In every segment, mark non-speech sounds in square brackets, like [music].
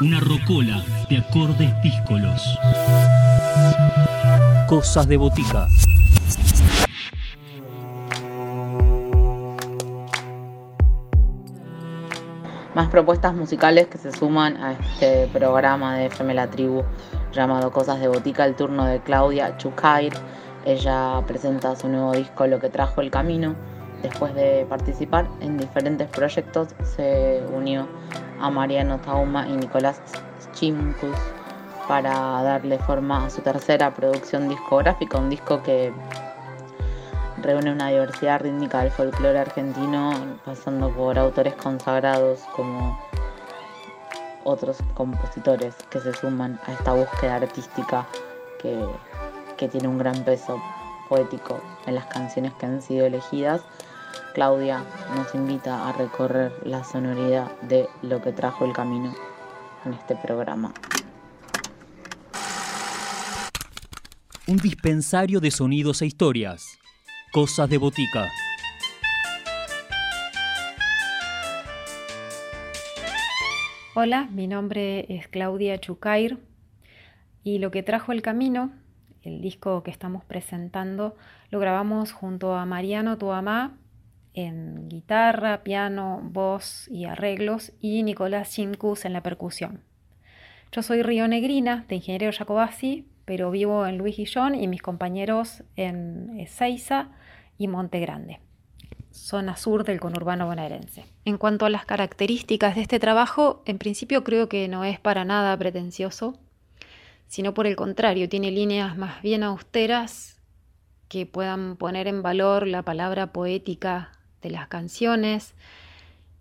Una rocola de acordes díscolos. Cosas de botica. Más propuestas musicales que se suman a este programa de FM La Tribu llamado Cosas de Botica, el turno de Claudia Chukair. Ella presenta su nuevo disco Lo que trajo el camino. Después de participar en diferentes proyectos, se unió a Mariano Tauma y Nicolás Chimkus para darle forma a su tercera producción discográfica, un disco que reúne una diversidad rítmica del folclore argentino, pasando por autores consagrados como otros compositores que se suman a esta búsqueda artística que, que tiene un gran peso poético en las canciones que han sido elegidas. Claudia nos invita a recorrer la sonoridad de lo que trajo el camino en este programa. Un dispensario de sonidos e historias. Cosas de botica. Hola, mi nombre es Claudia Chucair y lo que trajo el camino, el disco que estamos presentando, lo grabamos junto a Mariano Tuamá en guitarra, piano, voz y arreglos y Nicolás Chimcus en la percusión. Yo soy Río Negrina, de Ingeniero Jacobasi, pero vivo en Luis Guillón y mis compañeros en Ezeiza y Monte Grande, zona sur del conurbano bonaerense. En cuanto a las características de este trabajo, en principio creo que no es para nada pretencioso, sino por el contrario, tiene líneas más bien austeras que puedan poner en valor la palabra poética las canciones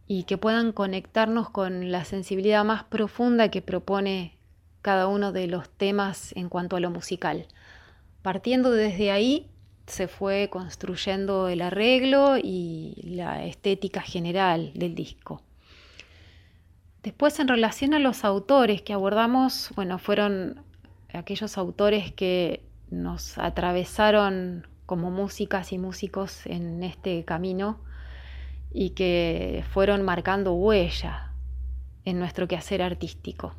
y que puedan conectarnos con la sensibilidad más profunda que propone cada uno de los temas en cuanto a lo musical. Partiendo desde ahí se fue construyendo el arreglo y la estética general del disco. Después en relación a los autores que abordamos, bueno, fueron aquellos autores que nos atravesaron como músicas y músicos en este camino y que fueron marcando huella en nuestro quehacer artístico.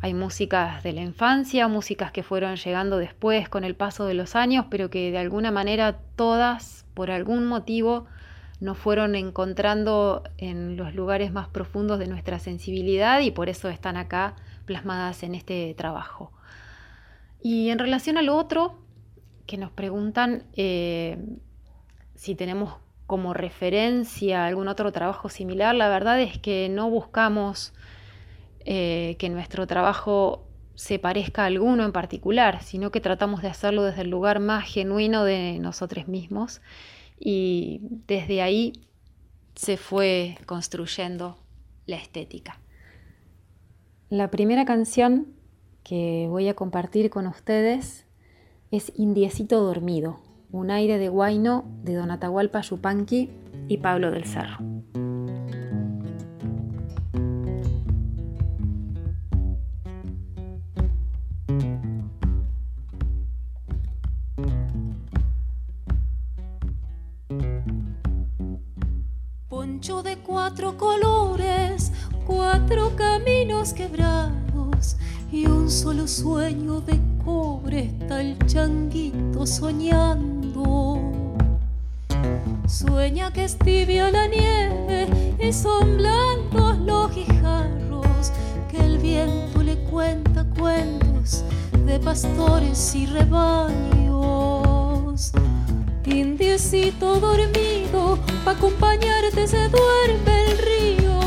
Hay músicas de la infancia, músicas que fueron llegando después con el paso de los años, pero que de alguna manera todas, por algún motivo, nos fueron encontrando en los lugares más profundos de nuestra sensibilidad y por eso están acá plasmadas en este trabajo. Y en relación a lo otro, que nos preguntan eh, si tenemos como referencia algún otro trabajo similar, la verdad es que no buscamos eh, que nuestro trabajo se parezca a alguno en particular, sino que tratamos de hacerlo desde el lugar más genuino de nosotros mismos y desde ahí se fue construyendo la estética. La primera canción que voy a compartir con ustedes es Indiecito Dormido un aire de Guaino de Don Atahualpa Yupanqui y Pablo del Cerro. Poncho de cuatro colores, cuatro caminos quebrados y un solo sueño de cobre está el changuito soñando Sueña que es tibia la nieve y son blancos los guijarros, que el viento le cuenta cuentos de pastores y rebaños. Indiecito dormido, pa' acompañarte se duerme el río.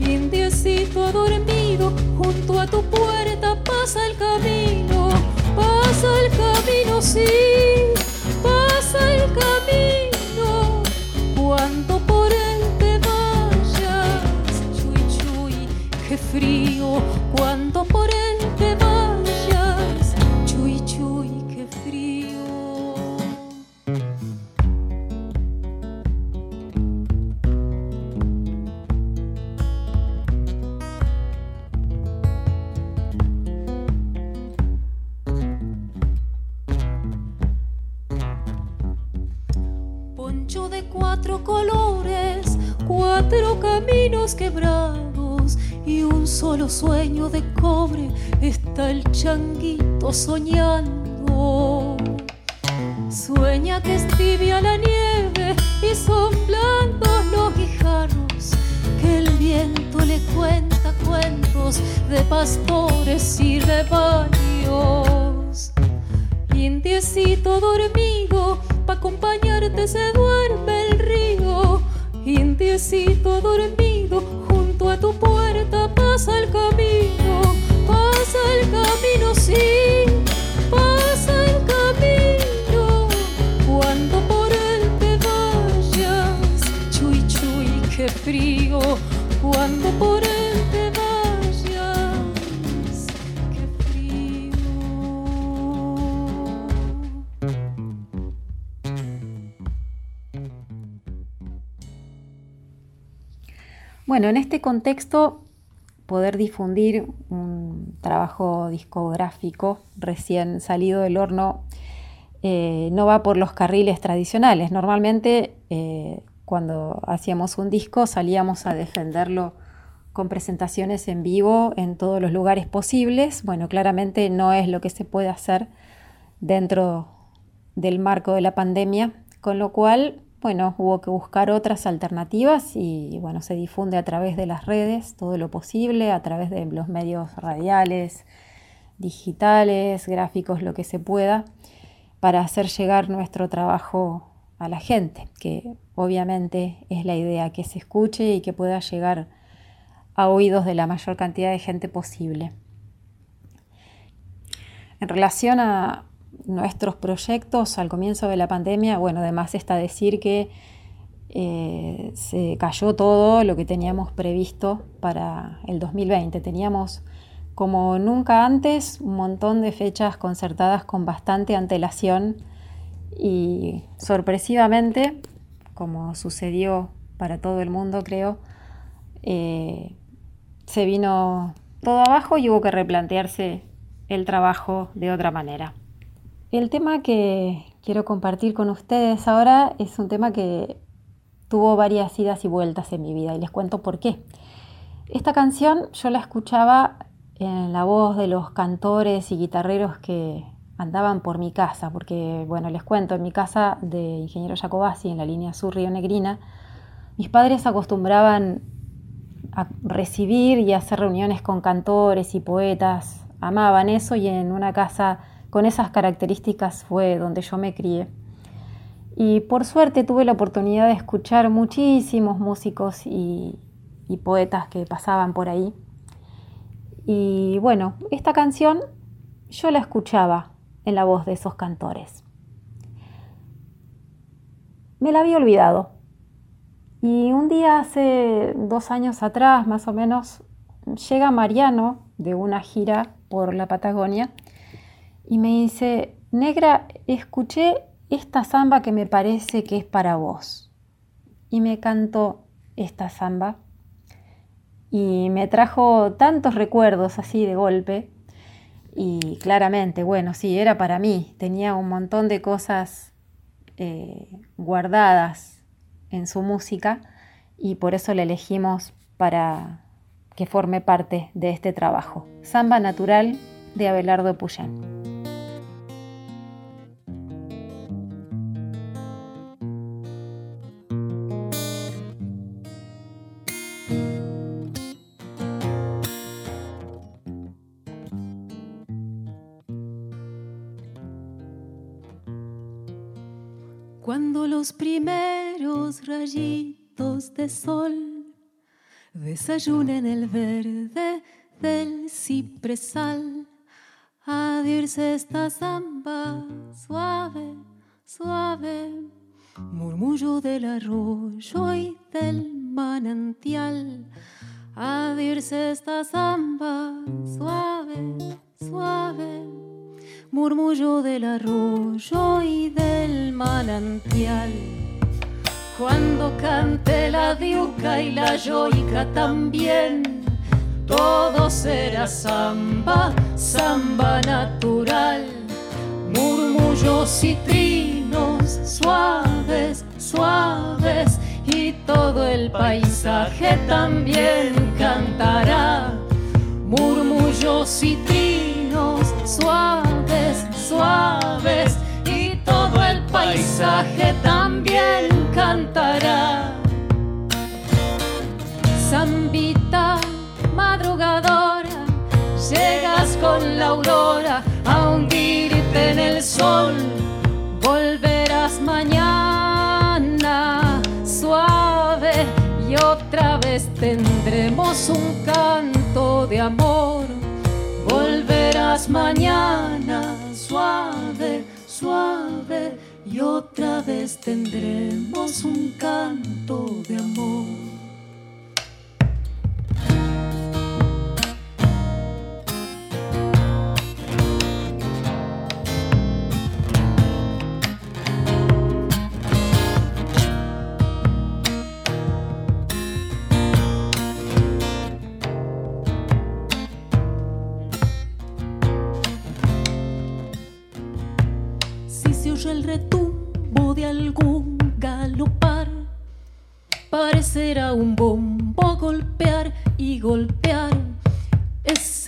Indiecito dormido, junto a tu puerta pasa el camino, pasa el camino, sí el camino cuando por él te vayas. Chuy, chuy, qué frío cuando por de cobre está el changuito soñando. Sueña que es la nieve y son blancos los guijarros, que el viento le cuenta cuentos de pastores y rebaños. Indiecito dormido, pa' acompañarte se duerme el río. Indiecito dormido, tu puerta pasa el camino, pasa el camino, sí, pasa el camino. Cuando por él te vayas, chuy, chuy, qué frío, cuando por él Bueno, en este contexto, poder difundir un trabajo discográfico recién salido del horno eh, no va por los carriles tradicionales. Normalmente, eh, cuando hacíamos un disco, salíamos a defenderlo con presentaciones en vivo en todos los lugares posibles. Bueno, claramente no es lo que se puede hacer dentro del marco de la pandemia, con lo cual bueno, hubo que buscar otras alternativas y bueno, se difunde a través de las redes todo lo posible, a través de los medios radiales, digitales, gráficos, lo que se pueda, para hacer llegar nuestro trabajo a la gente, que obviamente es la idea, que se escuche y que pueda llegar a oídos de la mayor cantidad de gente posible. En relación a, nuestros proyectos al comienzo de la pandemia, bueno, además está decir que eh, se cayó todo lo que teníamos previsto para el 2020. Teníamos como nunca antes un montón de fechas concertadas con bastante antelación y sorpresivamente, como sucedió para todo el mundo creo, eh, se vino todo abajo y hubo que replantearse el trabajo de otra manera. El tema que quiero compartir con ustedes ahora es un tema que tuvo varias idas y vueltas en mi vida y les cuento por qué. Esta canción yo la escuchaba en la voz de los cantores y guitarreros que andaban por mi casa, porque, bueno, les cuento, en mi casa de Ingeniero Jacobasi, en la línea sur Río Negrina, mis padres acostumbraban a recibir y hacer reuniones con cantores y poetas, amaban eso y en una casa con esas características fue donde yo me crié. Y por suerte tuve la oportunidad de escuchar muchísimos músicos y, poetas que pasaban por ahí. Y bueno, esta canción yo la escuchaba en la voz de esos cantores. Me la había olvidado. Y un día hace dos años atrás, más o menos, llega Mariano de una gira por la Patagonia y me dice, negra, escuché esta samba que me parece que es para vos. Y me cantó esta samba y me trajo tantos recuerdos así de golpe. Y claramente, bueno, sí, era para mí. Tenía un montón de cosas eh, guardadas en su música y por eso la elegimos para que forme parte de este trabajo. Samba Natural de Abelardo Puyán. Cuando los primeros rayitos de sol desayunen el verde del cipresal, a dirse esta samba suave, suave, murmullo del arroyo y del manantial. A dirse esta samba suave, suave murmullo del arroyo y del manantial. Cuando cante la diuca y la yoica también, todo será samba, samba natural. Murmullos y trinos suaves, suaves, y todo el paisaje también cantará. Murmullos y trinos suaves, suaves y todo el paisaje también cantará. Zambita madrugadora, llegas con la aurora a hundirte en el sol, volverás mañana suave y otra vez tendremos un canto de amor. Volverás mañana suave, suave y otra vez tendremos un canto de amor.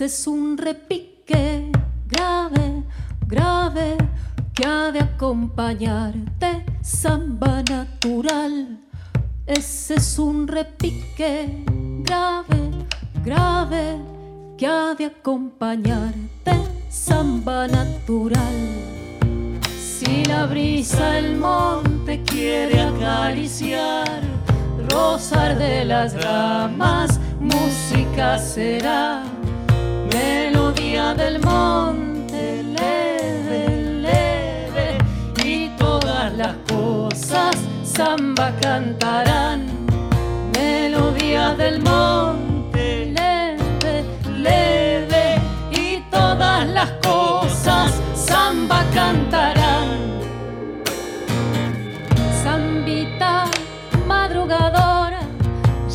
Es un repique grave, grave, que ha de acompañarte, samba natural. Ese es un repique grave, grave, que ha de acompañarte, samba natural. Si la brisa el monte quiere acariciar, rozar de las ramas, música será, melodía del monte, leve, leve, y todas las cosas samba cantarán, melodía del monte, leve, leve, y todas las cosas samba cantarán.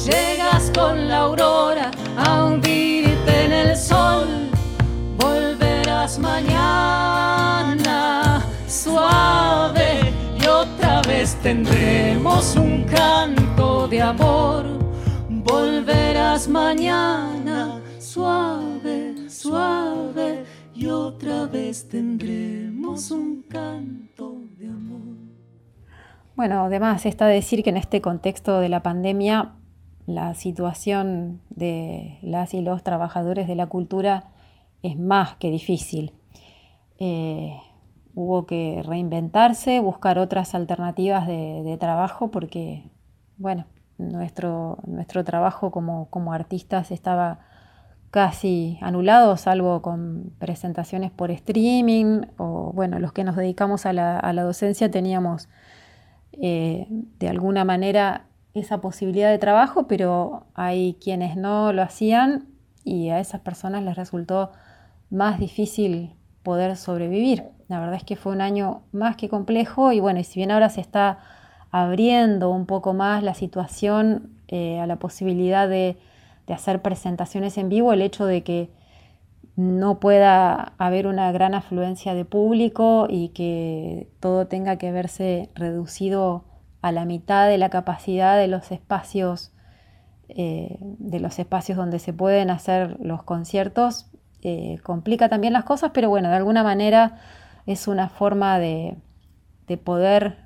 llegas con la aurora tendremos un canto de amor, volverás mañana suave, suave y otra vez tendremos un canto de amor. Bueno, además está decir que en este contexto de la pandemia la situación de las y los trabajadores de la cultura es más que difícil. Eh, hubo que reinventarse, buscar otras alternativas de, trabajo porque, bueno, nuestro, nuestro trabajo como, como, artistas estaba casi anulado, salvo con presentaciones por streaming o, bueno, los que nos dedicamos a la, a la docencia teníamos eh, de alguna manera esa posibilidad de trabajo, pero hay quienes no lo hacían y a esas personas les resultó más difícil poder sobrevivir. La verdad es que fue un año más que complejo y bueno, y si bien ahora se está abriendo un poco más la situación eh, a la posibilidad de, de hacer presentaciones en vivo, el hecho de que no pueda haber una gran afluencia de público y que todo tenga que verse reducido a la mitad de la capacidad de los espacios, eh, de los espacios donde se pueden hacer los conciertos, eh, complica también las cosas, pero bueno, de alguna manera es una forma de, poder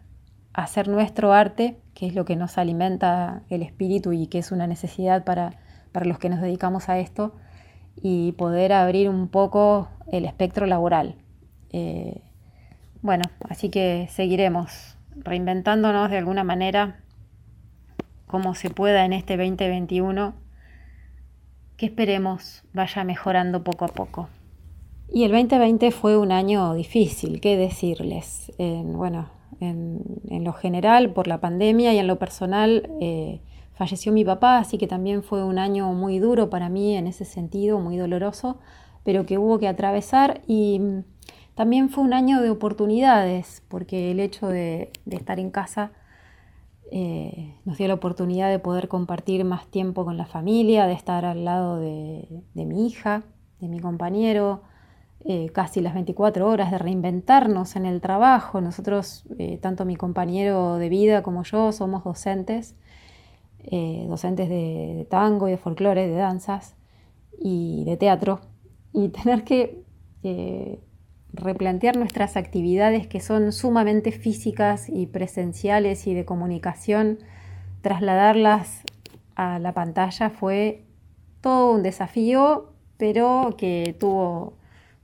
hacer nuestro arte, que es lo que nos alimenta el espíritu y que es una necesidad para, los que nos dedicamos a esto, y poder abrir un poco el espectro laboral. Eh, bueno, así que seguiremos reinventándonos de alguna manera como se pueda en este 2021, que esperemos vaya mejorando poco a poco. Y el 2020 fue un año difícil, ¿qué decirles? bueno, en, lo general, por la pandemia y en lo personal, eh, falleció mi papá, así que también fue un año muy duro para mí en ese sentido, muy doloroso, pero que hubo que atravesar y también fue un año de oportunidades, porque el hecho de, estar en casa eh, nos dio la oportunidad de poder compartir más tiempo con la familia, de estar al lado de, mi hija, de mi compañero, eh, casi las 24 horas, de reinventarnos en el trabajo. Nosotros, eh, tanto mi compañero de vida como yo, somos docentes, eh, docentes de, tango y de folclore, de danzas y de teatro, y [laughs] tener que replantear nuestras actividades que son sumamente físicas y presenciales y de comunicación, trasladarlas a la pantalla fue todo un desafío, pero que tuvo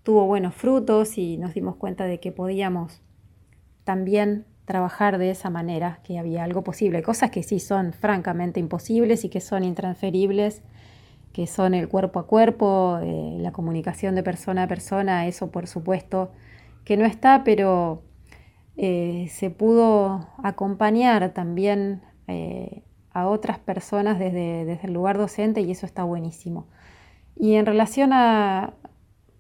tuvo buenos frutos y nos dimos cuenta de que podíamos también trabajar de esa manera, que había algo posible. Cosas que sí son francamente imposibles y que son intransferibles, que son el cuerpo a cuerpo, eh, la comunicación de persona a persona, eso por supuesto que no está, pero eh, se pudo acompañar también eh, a otras personas desde, desde el lugar docente y eso está buenísimo. Y en relación a,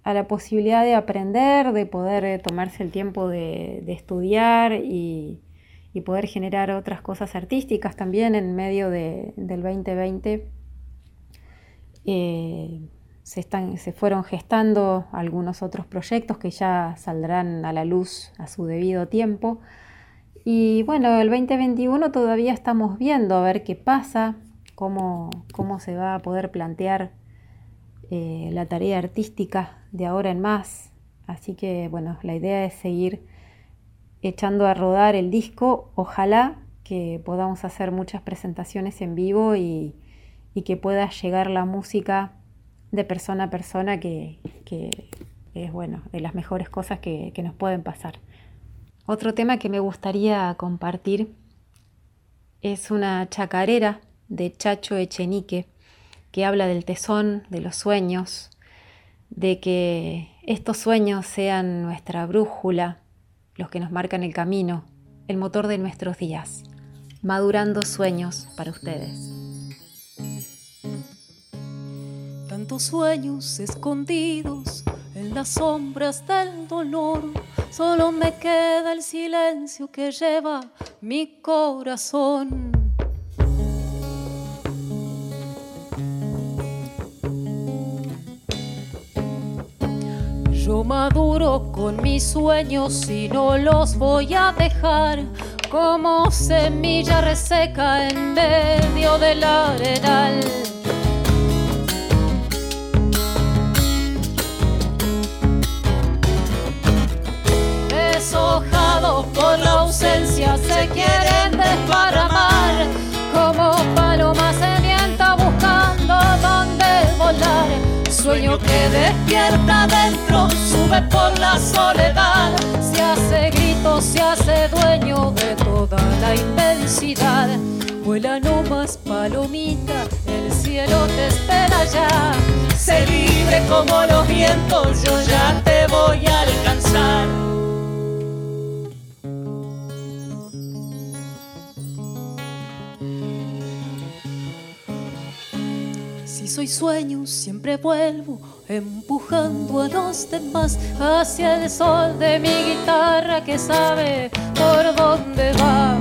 a la posibilidad de aprender, de poder eh, tomarse el tiempo de, estudiar y, poder generar otras cosas artísticas también en medio del 2020. Eh, se, están, se fueron gestando algunos otros proyectos que ya saldrán a la luz a su debido tiempo. Y bueno, el 2021 todavía estamos viendo a ver qué pasa, cómo, cómo se va a poder plantear eh, la tarea artística de ahora en más. Así que bueno, la idea es seguir echando a rodar el disco. Ojalá que podamos hacer muchas presentaciones en vivo y, que pueda llegar la música de persona a persona, que, es bueno, de las mejores cosas que, que nos pueden pasar. Otro tema que me gustaría compartir es una chacarera de Chacho Echenique que habla del tesón, de los sueños, de que estos sueños sean nuestra brújula, los que nos marcan el camino, el motor de nuestros días, madurando sueños para ustedes. Tantos sueños escondidos en las sombras del dolor, solo me queda el silencio que lleva mi corazón Yo maduro con mis sueños y no los voy a dejar como semilla reseca en medio del arenal. Que despierta dentro, sube por la soledad, se hace grito, se hace dueño de toda la inmensidad. Vuela no más palomita, el cielo te espera ya. Sé libre como los vientos, yo ya te voy a alcanzar. Soy sueño, siempre vuelvo empujando a los demás hacia el sol de mi guitarra que sabe por dónde va.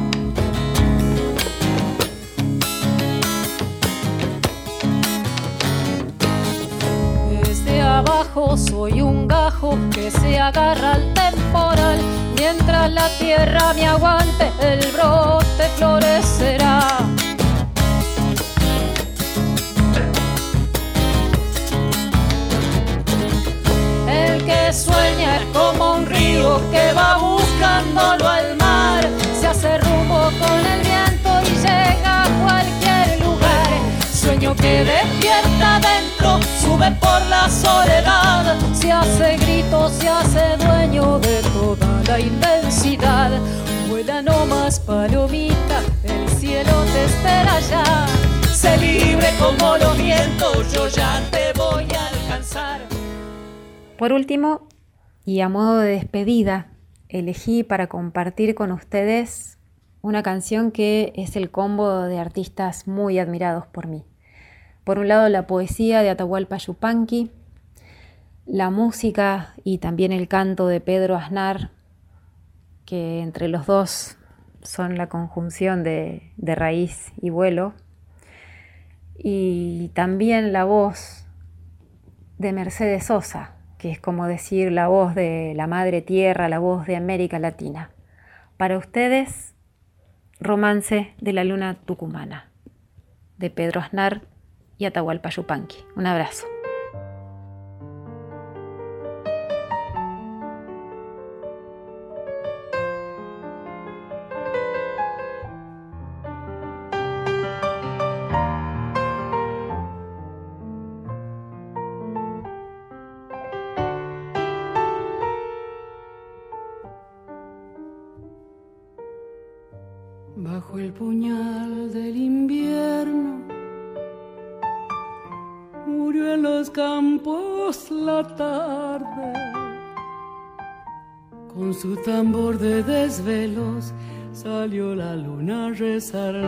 Desde abajo soy un gajo que se agarra al temporal, mientras la tierra me aguante, el brote florecerá. Sueña es como un río que va buscándolo al mar. Se hace rumbo con el viento y llega a cualquier lugar. Sueño que despierta dentro, sube por la soledad. Se hace grito, se hace dueño de toda la inmensidad. Vuela no más palomita, el cielo te espera ya. Sé libre como los vientos, yo ya te voy a alcanzar. Por último, y a modo de despedida, elegí para compartir con ustedes una canción que es el combo de artistas muy admirados por mí. Por un lado, la poesía de Atahualpa Yupanqui, la música y también el canto de Pedro Aznar, que entre los dos son la conjunción de, de raíz y vuelo, y también la voz de Mercedes Sosa, que es como decir la voz de la Madre Tierra, la voz de América Latina. Para ustedes, Romance de la Luna Tucumana, de Pedro Aznar y Atahualpa Yupanqui. Un abrazo. Con su tambor de desvelos salió la luna a rezarle.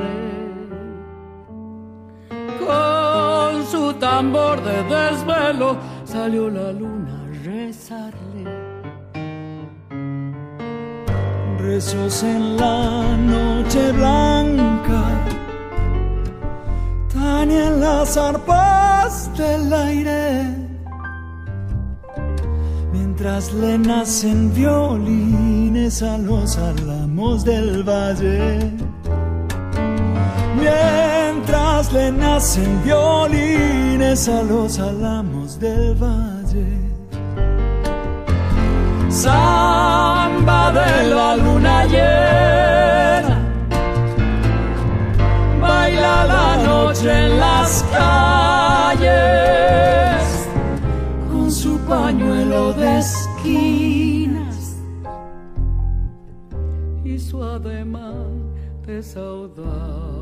Con su tambor de desvelo salió la luna a rezarle. rezos en la noche blanca, tan en las arpas del aire, mientras le nacen violines a los álamos del valle. Mientras le nacen violines a los álamos del valle de saudade.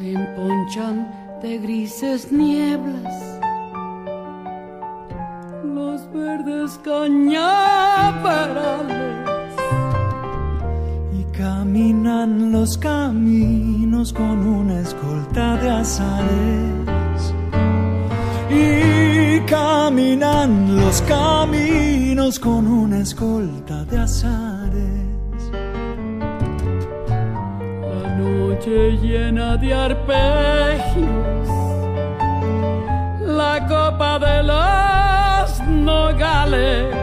Se emponchan de grises nieblas. Los verdes cañaverales. Y caminan los caminos con una escolta de azares. Y caminan los caminos con una escolta de azares. Noche de arpegios, la copa de los nogales,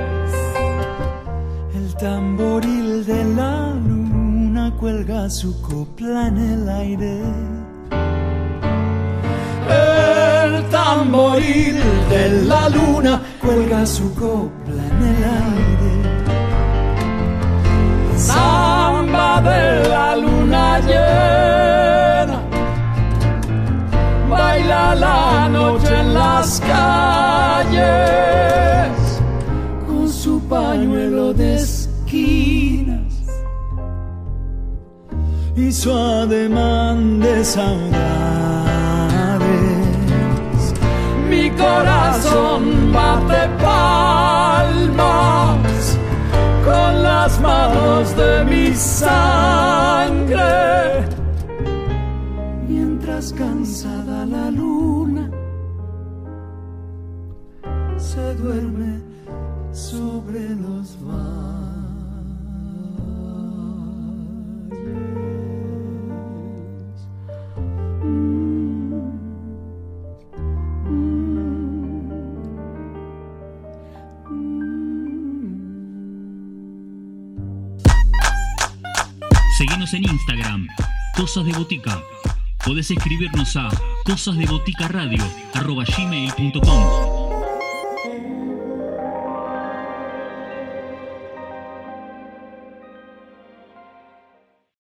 el tamboril de la luna cuelga su copla en el aire. El tamboril de la luna cuelga su copla en el aire. Samba de la luna llena, la noche en las calles con su pañuelo de esquinas y su ademán de saudades. Mi corazón bate palmas con las manos de mi En Instagram, Cosas de Botica. Podés escribirnos a cosasdeboticaradio.gmail.com